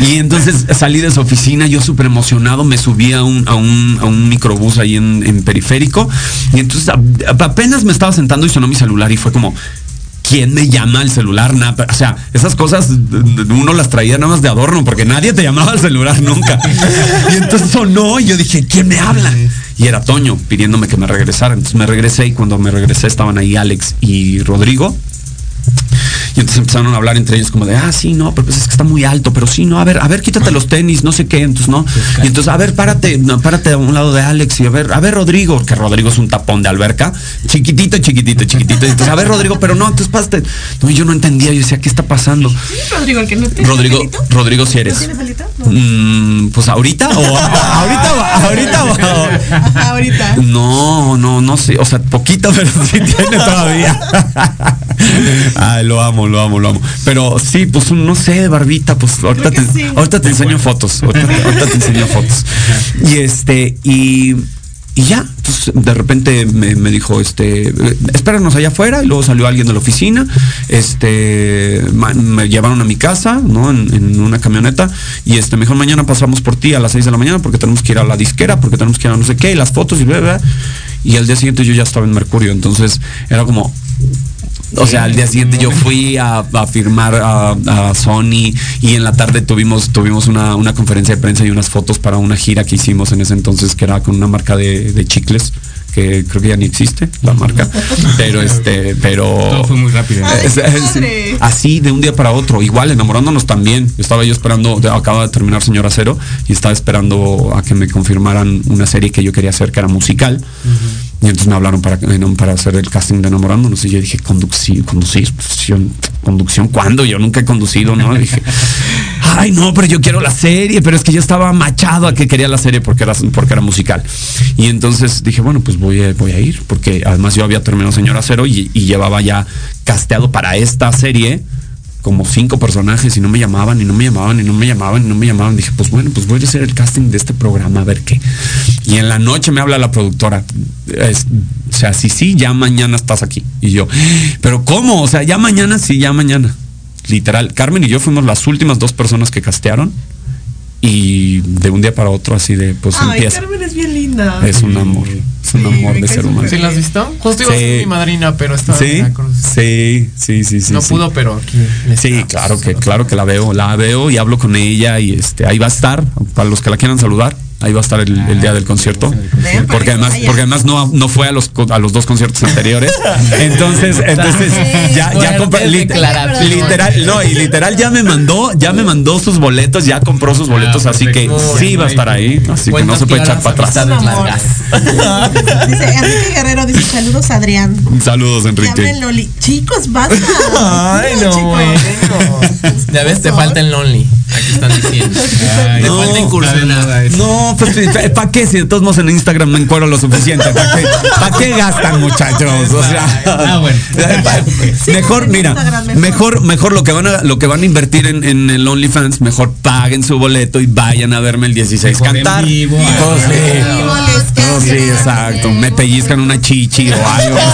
Y entonces salí de su oficina, yo súper emocionado, me subí a un, a un, a un microbús ahí en, en periférico. Y entonces apenas me estaba sentando y sonó mi celular y fue como, ¿quién me llama al celular? Na- O sea, esas cosas uno las traía nada más de adorno porque nadie te llamaba al celular nunca. Y entonces sonó y yo dije, ¿quién me habla? Y era Toño pidiéndome que me regresara. Entonces me regresé y cuando me regresé estaban ahí Alex y Rodrigo. Y entonces empezaron a hablar entre ellos como de, ah, sí, no, pero pues es que está muy alto, pero sí, no, a ver, a ver, quítate los tenis, no sé qué, entonces no. Y entonces, a ver, párate, no, párate a un lado de Alex y a ver, a ver, Rodrigo, que Rodrigo es un tapón de alberca, chiquitito, chiquitito, chiquitito. Y entonces, a ver, Rodrigo, pero no, entonces pásate. No, yo no entendía, yo decía, ¿qué está pasando? Rodrigo, el que no tiene Rodrigo. Rodrigo si ¿No eres. tiene? No. Mm, pues ahorita o ahorita o- ahorita o- Ajá, ahorita. no, no, no sé, o sea, poquito, pero sí tiene todavía. Ay, lo amo, lo amo, lo amo. Pero sí, pues un- no sé, barbita, pues ahorita te, sí. ahorita te enseño fotos. Ahorita, te- ahorita te enseño fotos. Y este, y, y ya, pues de repente me, me dijo, este, eh, espéranos allá afuera, y luego salió alguien de la oficina, este, ma- me llevaron a mi casa, ¿no? En, en una camioneta, y este, me dijo, mañana pasamos por ti a las 6 de la mañana porque tenemos que ir a la disquera, porque tenemos que ir a no sé qué, y las fotos y bla, bla. Y al día siguiente yo ya estaba en Mercurio, entonces era como, o sea, al día siguiente yo fui a, a firmar a, a Sony y en la tarde tuvimos, tuvimos una, una conferencia de prensa y unas fotos para una gira que hicimos en ese entonces que era con una marca de, de chicles que creo que ya ni existe la marca pero este pero Todo fue muy rápido. Ay, padre. así de un día para otro igual enamorándonos también estaba yo esperando acaba de terminar señor acero y estaba esperando a que me confirmaran una serie que yo quería hacer que era musical y entonces me hablaron para, eh, para hacer el casting de enamorándonos y yo dije conducir conducir conducción conducción cuándo yo nunca he conducido no Y dije ay no pero yo quiero la serie pero es que yo estaba machado a que quería la serie porque era porque era musical y entonces dije bueno pues voy a, voy a ir porque además yo había terminado señor acero y, y llevaba ya casteado para esta serie como cinco personajes y no me llamaban y no me llamaban y no me llamaban y no me llamaban. Dije, pues bueno, pues voy a hacer el casting de este programa a ver qué. Y en la noche me habla la productora. Es- o sea, sí, sí, ya mañana estás aquí. Y yo, pero ¿cómo? O sea, ya mañana, sí, ya mañana. Literal, Carmen y yo fuimos las últimas dos personas que castearon y de un día para otro así de, pues Ay, empieza. Carmen es bien linda. Es un amor, es un Sí, amor de ser humano. ¿Sí la has visto? Justo iba a Sí. ser mi madrina, pero estaba en Sí, Veracruz. sí, sí, sí, sí. no sí. pudo, pero aquí. Sí, claro que, claro que la veo, la veo y hablo con ella y este, ahí va a estar, para los que la quieran saludar, ahí va a estar el, el día del concierto. Porque que además, porque además no, no fue a los co- a los dos conciertos anteriores. Entonces, entonces ya, ya compró Fuertes lit- declaraciones. literal, no, y literal ya me mandó, ya me mandó sus boletos, ya compró sus boletos, así que sí va a estar ahí, así que no se puede echar para atrás. Dice Enrique Guerrero, dice saludos Adrián. Saludos, Enrique. Loli. Chicos, basta. Ay, no, bueno. Ya ves, te falta el lonely. Aquí están diciendo. Ay, no, falta incursionar. No, pues ¿para qué? Si de todos modos en Instagram me encuero lo suficiente. ¿Para qué, pa' qué gastan, muchachos? O sea, Ah, bueno. mejor, mira, mejor. mejor, lo que van a, lo que van a invertir en, en el OnlyFans, mejor paguen su boleto y vayan a verme el 16 Mejor en cantar. vivo, Oh, sí. Vivo sí, exacto. Me pellizcan una chichi o algo.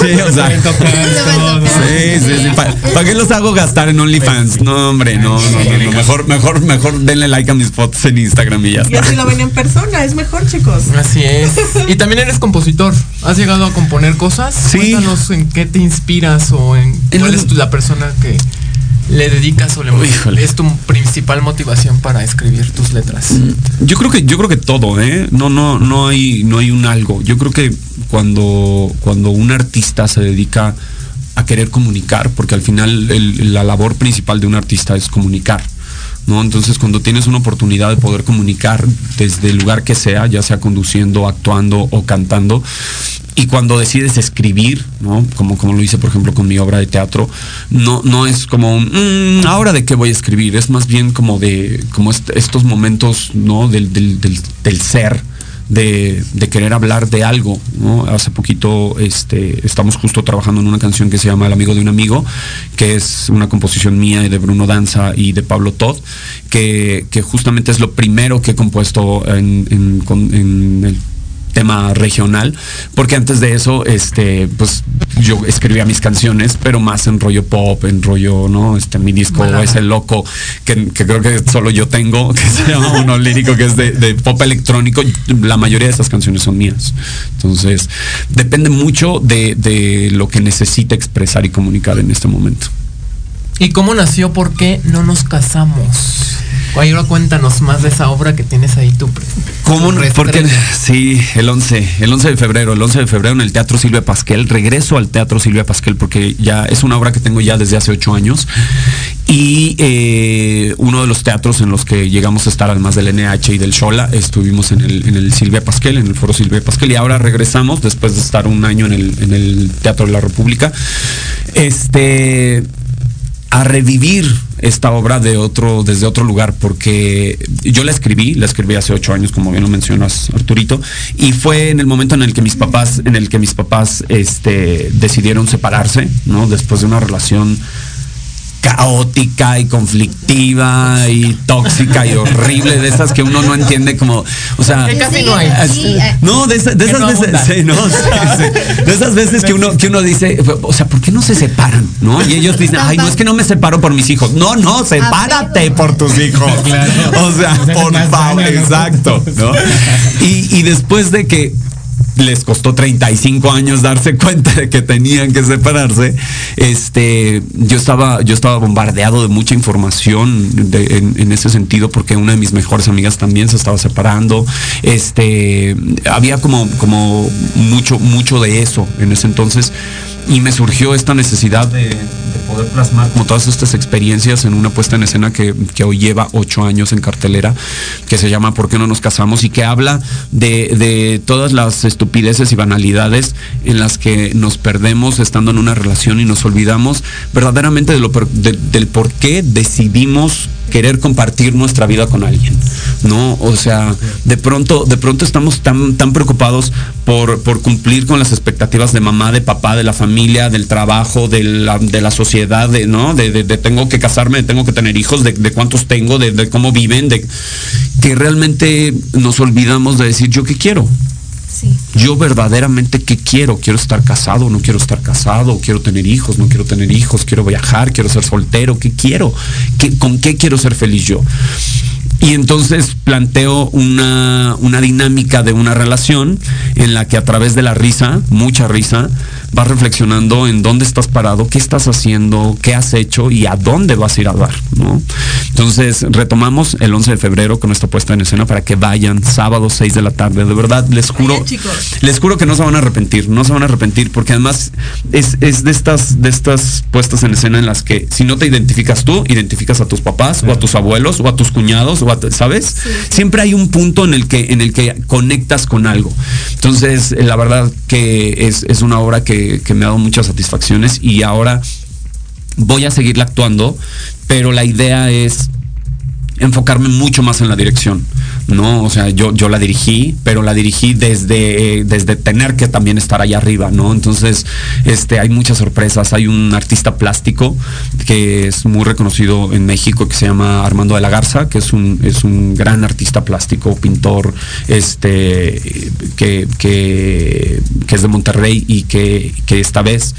Sí, o sea. Sí, sí, sí. ¿Para qué los hago gastar en OnlyFans? No, hombre, no, no, no, no. Mejor, mejor, mejor denle like a mis fotos en Instagram y ya Y está. así lo ven en persona, es mejor, chicos. Así es. Y también eres compositor. ¿Has llegado a componer cosas? Sí. Cuéntanos en qué te inspiras o en cuál es tu- la persona que le dedicas o le Híjole. es tu principal motivación para escribir tus letras. Yo creo que, yo creo que todo, ¿eh? No, no, no hay, no hay un algo. Yo creo que cuando, cuando un artista se dedica a querer comunicar, porque al final el- la labor principal de un artista es comunicar. ¿No? Entonces, cuando tienes una oportunidad de poder comunicar desde el lugar que sea, ya sea conduciendo, actuando o cantando, y cuando decides escribir, ¿no? Como, como lo hice, por ejemplo, con mi obra de teatro, no, no es como, un, "Mm, ahora de qué voy a escribir, es más bien como de, como est- estos momentos, ¿no? Del, del, ser, de, de querer hablar de algo. Hace poquito este, estamos justo trabajando en una canción que se llama El amigo de un amigo, que es una composición mía y de Bruno Danza y de Pablo Todd, que, que justamente es lo primero que he compuesto en, en el tema regional, porque antes de eso, este, pues yo escribía mis canciones, pero más en rollo pop, en rollo, ¿no? Este, mi disco Balada. es el loco, que, que creo que solo yo tengo, que se llama uno lírico, que es de, de pop electrónico. La mayoría de esas canciones son mías. Entonces, depende mucho de, de lo que necesita expresar y comunicar en este momento. ¿Y cómo nació? ¿Por qué no nos casamos? Ay, ahora cuéntanos más de esa obra que tienes ahí tú. ¿Cómo? no? Porque sí, el 11, el 11 de febrero, el 11 de febrero en el Teatro Silvia Pasquel, regreso al Teatro Silvia Pasquel porque ya es una obra que tengo ya desde hace ocho años y eh, uno de los teatros en los que llegamos a estar además del NH y del Shola, estuvimos en el, en el Silvia Pasquel, en el Foro Silvia Pasquel y ahora regresamos después de estar un año en el, en el Teatro de la República. Este a revivir esta obra de otro, desde otro lugar, porque yo la escribí, la escribí hace ocho años, como bien lo mencionas, Arturito, y fue en el momento en el que mis papás, en el que mis papás este, decidieron separarse, ¿no? Después de una relación caótica y conflictiva y tóxica y horrible de esas que uno no entiende como o sea Que casi no hay. Sí, eh, no, de, esa- de Que esas no veces, abundan. sí, no, sí, sí. de esas veces que uno, que uno dice, o sea, ¿por qué no se separan? ¿No? Y ellos dicen, ay, no es que no me separo por mis hijos. No, no, sepárate por tus hijos. Claro. O sea, por favor, exacto. ¿no? Y, y después de que les costó 35 años darse cuenta de que tenían que separarse. Este, yo estaba, yo estaba bombardeado de mucha información en, ese sentido, porque una de mis mejores amigas también se estaba separando. Este, había como, como mucho, mucho de eso en ese entonces. Y me surgió esta necesidad de poder plasmar como todas estas experiencias en una puesta en escena que, que hoy lleva ocho años en cartelera, que se llama ¿Por qué no nos casamos? y que habla de, de todas las estupideces y banalidades en las que nos perdemos estando en una relación y nos olvidamos verdaderamente del por qué decidimos querer compartir nuestra vida con alguien, ¿no? O sea, de pronto, de pronto estamos tan, tan preocupados por, por cumplir con las expectativas de mamá, de papá, de la familia, del trabajo, de la, de la sociedad, de, ¿no? De, de- de tengo que casarme, de tengo que tener hijos, de, de cuántos tengo, de, de cómo viven, de que realmente nos olvidamos de decir yo qué quiero. Sí. Yo verdaderamente qué quiero, quiero estar casado, no quiero estar casado, quiero tener hijos, no quiero tener hijos, quiero viajar, quiero ser soltero, ¿qué quiero? ¿Qué- ¿Con qué quiero ser feliz yo? Y entonces planteo una, una dinámica de una relación en la que a través de la risa, mucha risa, vas reflexionando en dónde estás parado, qué estás haciendo, qué has hecho y a dónde vas a ir a dar, ¿no? Entonces retomamos el 11 de febrero con esta puesta en escena para que vayan sábado 6 de la tarde. De verdad, les juro, les juro que no se van a arrepentir, no se van a arrepentir, porque además es, es de estas, de estas puestas en escena en las que si no te identificas tú, identificas a tus papás, o a tus abuelos, o a tus cuñados, o a, ¿sabes? Siempre hay un punto en el que, en el que conectas con algo. Entonces, eh, la verdad que es, es una obra que, que me ha dado muchas satisfacciones y ahora voy a seguirla actuando, pero la idea es enfocarme mucho más en la dirección, ¿no? O sea, yo, yo la dirigí, pero la dirigí desde, desde tener que también estar allá arriba, ¿no? Entonces, este, hay muchas sorpresas. Hay un artista plástico que es muy reconocido en México que se llama Armando de la Garza, que es un, es un gran artista plástico, pintor, este, que, que, es de Monterrey y que, que esta vez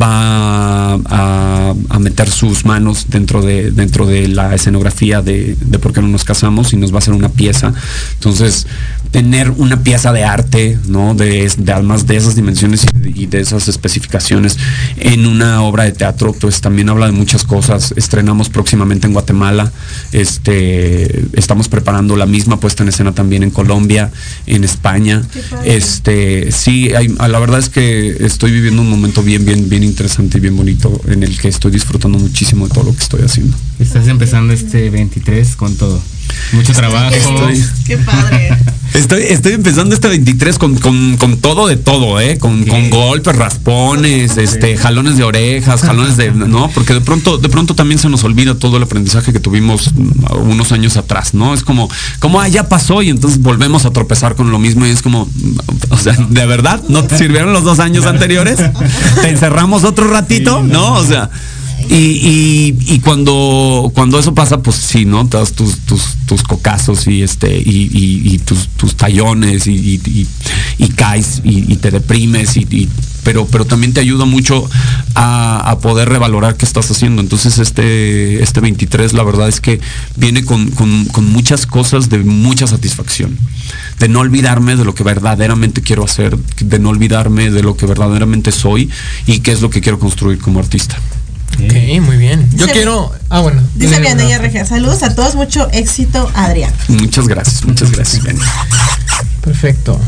va a, a meter sus manos dentro de, dentro de la escenografía de, de por qué no nos casamos y nos va a hacer una pieza. Entonces, tener una pieza de arte, ¿no? De, de además de esas dimensiones y de, y de esas especificaciones en una obra de teatro, pues también habla de muchas cosas. Estrenamos próximamente en Guatemala, este, estamos preparando la misma puesta en escena también en Colombia, en España. Este, sí, hay, la verdad es que estoy viviendo un momento bien, bien, bien interesante y bien bonito en el que estoy disfrutando muchísimo de todo lo que estoy haciendo. Estás empezando este 23 con todo. Mucho trabajo. Estoy- Qué padre. Estoy, estoy empezando este 23 con, con, con todo de todo, ¿eh? Con, con golpes, raspones, este, jalones de orejas, jalones de, ¿no? Porque de pronto, de pronto también se nos olvida todo el aprendizaje que tuvimos unos años atrás, ¿no? Es como, como, ah, ya pasó y entonces volvemos a tropezar con lo mismo y es como, o sea, ¿de verdad? ¿No te sirvieron los dos años anteriores? ¿Te encerramos otro ratito? ¿No? O sea, y, cuando, cuando eso pasa, pues sí, ¿no? Te das tus, tus, tus cocazos y este, y, tus, tus tallones y, caes y, te deprimes y, pero, pero también te ayuda mucho a, a poder revalorar qué estás haciendo. Entonces este, este 23 la verdad es que viene con, con- con muchas cosas de mucha satisfacción. De no olvidarme de lo que verdaderamente quiero hacer, de no olvidarme de lo que verdaderamente soy y qué es lo que quiero construir como artista. Ok, muy bien. Yo Dice- quiero. Ah, bueno. Dice Rafa. RG. Saludos a todos, mucho éxito, Adrián. Muchas gracias, muchas gracias. Perfecto.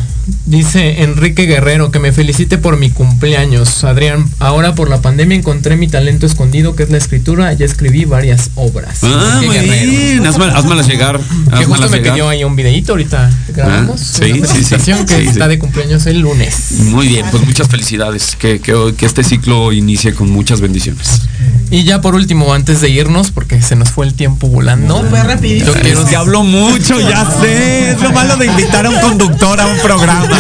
Dice Enrique Guerrero que me felicite por mi cumpleaños. Adrián, ahora por la pandemia encontré mi talento escondido que es la escritura. Ya escribí varias obras. Ah, muy bien. Hazme- Házmelas llegar. Que justo me pidió ahí un videito ahorita que grabamos. Ah, sí, una sí, sí. que Sí, está sí. de cumpleaños el lunes. Muy bien, pues muchas felicidades. Que, que, que este ciclo inicie con muchas bendiciones. Y ya por último, antes de irnos, porque se nos fue el tiempo volando. Fue rapidísimo. Yo quiero que hablo mucho, ya sé. Es lo malo de invitar a un conductor a un programa.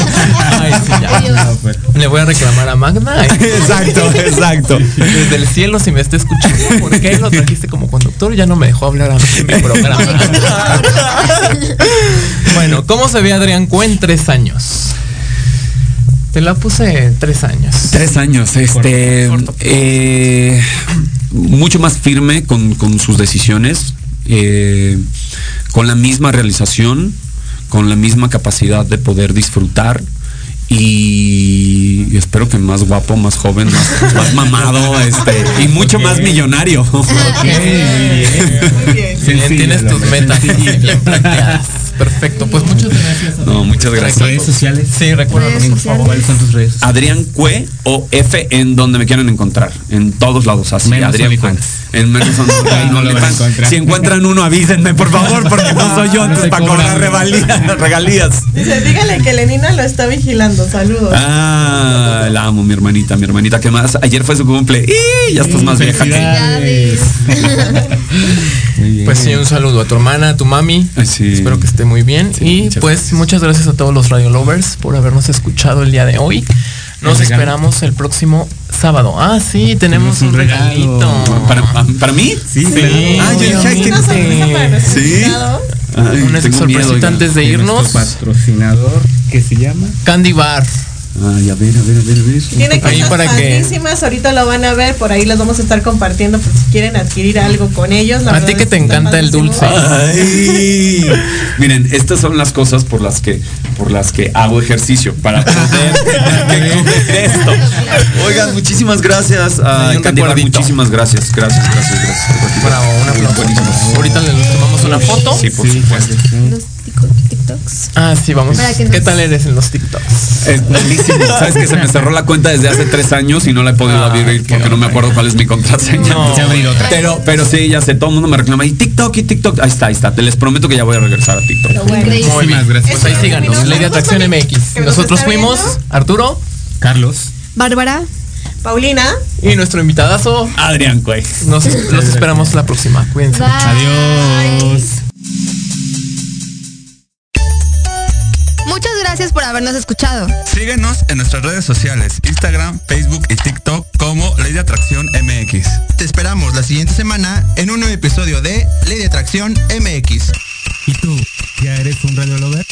Ay, sí, ya. Le voy a reclamar a Magda. Exacto, exacto. Desde el cielo, si me está escuchando, ¿por qué lo trajiste como conductor? Ya no me dejó hablar a mí en mi programa. bueno, ¿cómo se ve Adrián Cue en tres años? Te la puse tres años. Tres años, este, eh, mucho más firme con, con sus decisiones, eh, con la misma realización, con la misma capacidad de poder disfrutar y espero que más guapo, más joven, más, más mamado, este, y mucho más millonario. Muy bien. Muy bien, tienes tus metas bien planteadas. Perfecto, pues muchas gracias. No, muchas gracias. Redes sociales. Sí, recuerda, Redes por favor. ¿Cuáles son tus redes? Adrián Cue o F en donde me quieran encontrar. En todos lados, así. Menos Adrián Cue. En menos no lo van a. Si encuentran uno, avísenme, por favor, porque no soy yo No para cobra, cobrar regalías. regalías. Dice, dígale que Lenina lo está vigilando. Saludos. Ah, la amo, mi hermanita, mi hermanita. ¿Qué más? Ayer fue su cumple. ¡Y! Ya estás más vieja que. Felicidades. Muy bien. Pues sí, un saludo a tu hermana, a tu mami. Ay, sí. Espero que esté muy bien. Sí, y muchas pues gracias. muchas gracias a todos los Radio Lovers por habernos escuchado el día de hoy. Nos El esperamos el próximo sábado. Ah, sí, tenemos Tenemos un un regalito. ¿Para, para mí? Sí, Sí. Ah, yo dije, para Sí. Ay, Una sorpresita antes de de irnos. nuestro patrocinador que se llama Candy Bar. Ay, a ver, a ver, a ver, a ver. Tiene cosas para que- padrísimas, ahorita lo van a ver, por ahí las vamos a estar compartiendo por si quieren adquirir algo con ellos. la A ti que te encanta el dulce. Ay. Miren, estas son las cosas por las que por las que hago ejercicio para poder tener que esto. Oigan, muchísimas gracias a recuerdito. muchísimas gracias, gracias, gracias, gracias. Bravo, un aplauso. Buenísimo. Ahorita les tomamos una foto. Sí, por supuesto. Los TikToks. Ah, sí, vamos. ¿Qué nos- tal eres en los TikToks? Es buenísimo. Sabes que se me cerró la cuenta desde hace tres años y no la he podido Ah, abrir porque no me acuerdo cuál es mi contraseña. No. Se abrir otra. Pero, pero sí, ya sé, todo el mundo me reclama. Y TikTok y TikTok. Ahí está, ahí está. Te les prometo que ya voy a regresar a TikTok. Bueno. Muy bien. Gracias. Pues ahí síganos. Nos Ley de Atracción MX. Nosotros fuimos viendo. Arturo. Carlos. Bárbara. Paulina. Y nuestro invitadazo, Adrián Cuey. Nos los esperamos la próxima. Cuídense. Bye. Adiós. Gracias por habernos escuchado. Síguenos en nuestras redes sociales, Instagram, Facebook y TikTok como Ley de Atracción MX. Te esperamos la siguiente semana en un nuevo episodio de Ley de Atracción MX. ¿Y tú, ya eres un radiolover?